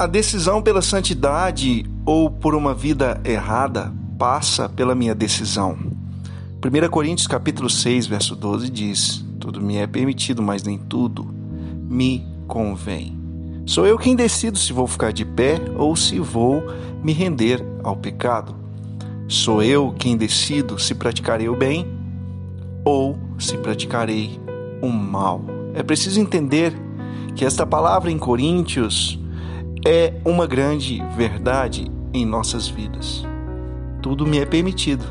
A decisão pela santidade ou por uma vida errada passa pela minha decisão. 1 Coríntios capítulo 6, verso 12 diz: Tudo me é permitido, mas nem tudo me convém. Sou eu quem decido se vou ficar de pé ou se vou me render ao pecado. Sou eu quem decido se praticarei o bem ou se praticarei o mal. É preciso entender que esta palavra em Coríntios é uma grande verdade em nossas vidas. Tudo me é permitido,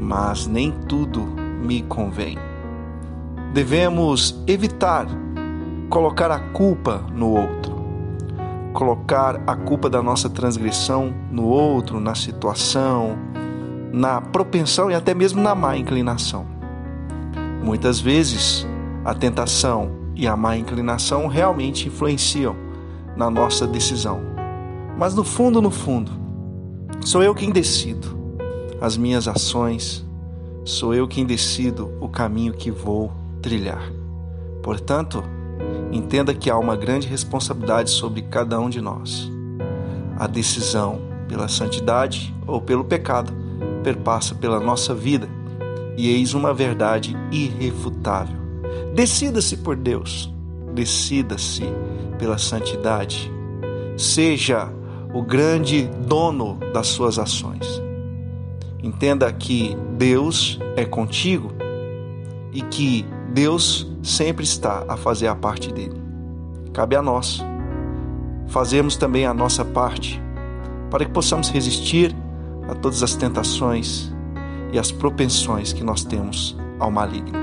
mas nem tudo me convém. Devemos evitar colocar a culpa no outro, colocar a culpa da nossa transgressão no outro, na situação, na propensão e até mesmo na má inclinação. Muitas vezes, a tentação e a má inclinação realmente influenciam na nossa decisão. Mas no fundo, no fundo, sou eu quem decido as minhas ações, sou eu quem decido o caminho que vou trilhar. Portanto, entenda que há uma grande responsabilidade sobre cada um de nós. A decisão pela santidade ou pelo pecado perpassa pela nossa vida e eis uma verdade irrefutável. Decida-se por Deus, decida-se pela santidade. Seja o grande dono das suas ações. Entenda que Deus é contigo e que Deus sempre está a fazer a parte dele. Cabe a nós fazermos também a nossa parte para que possamos resistir a todas as tentações e as propensões que nós temos ao maligno.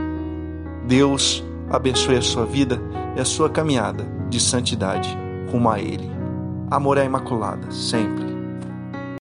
Deus abençoe a sua vida e a sua caminhada de santidade rumo a Ele. Amor é Imaculada, sempre.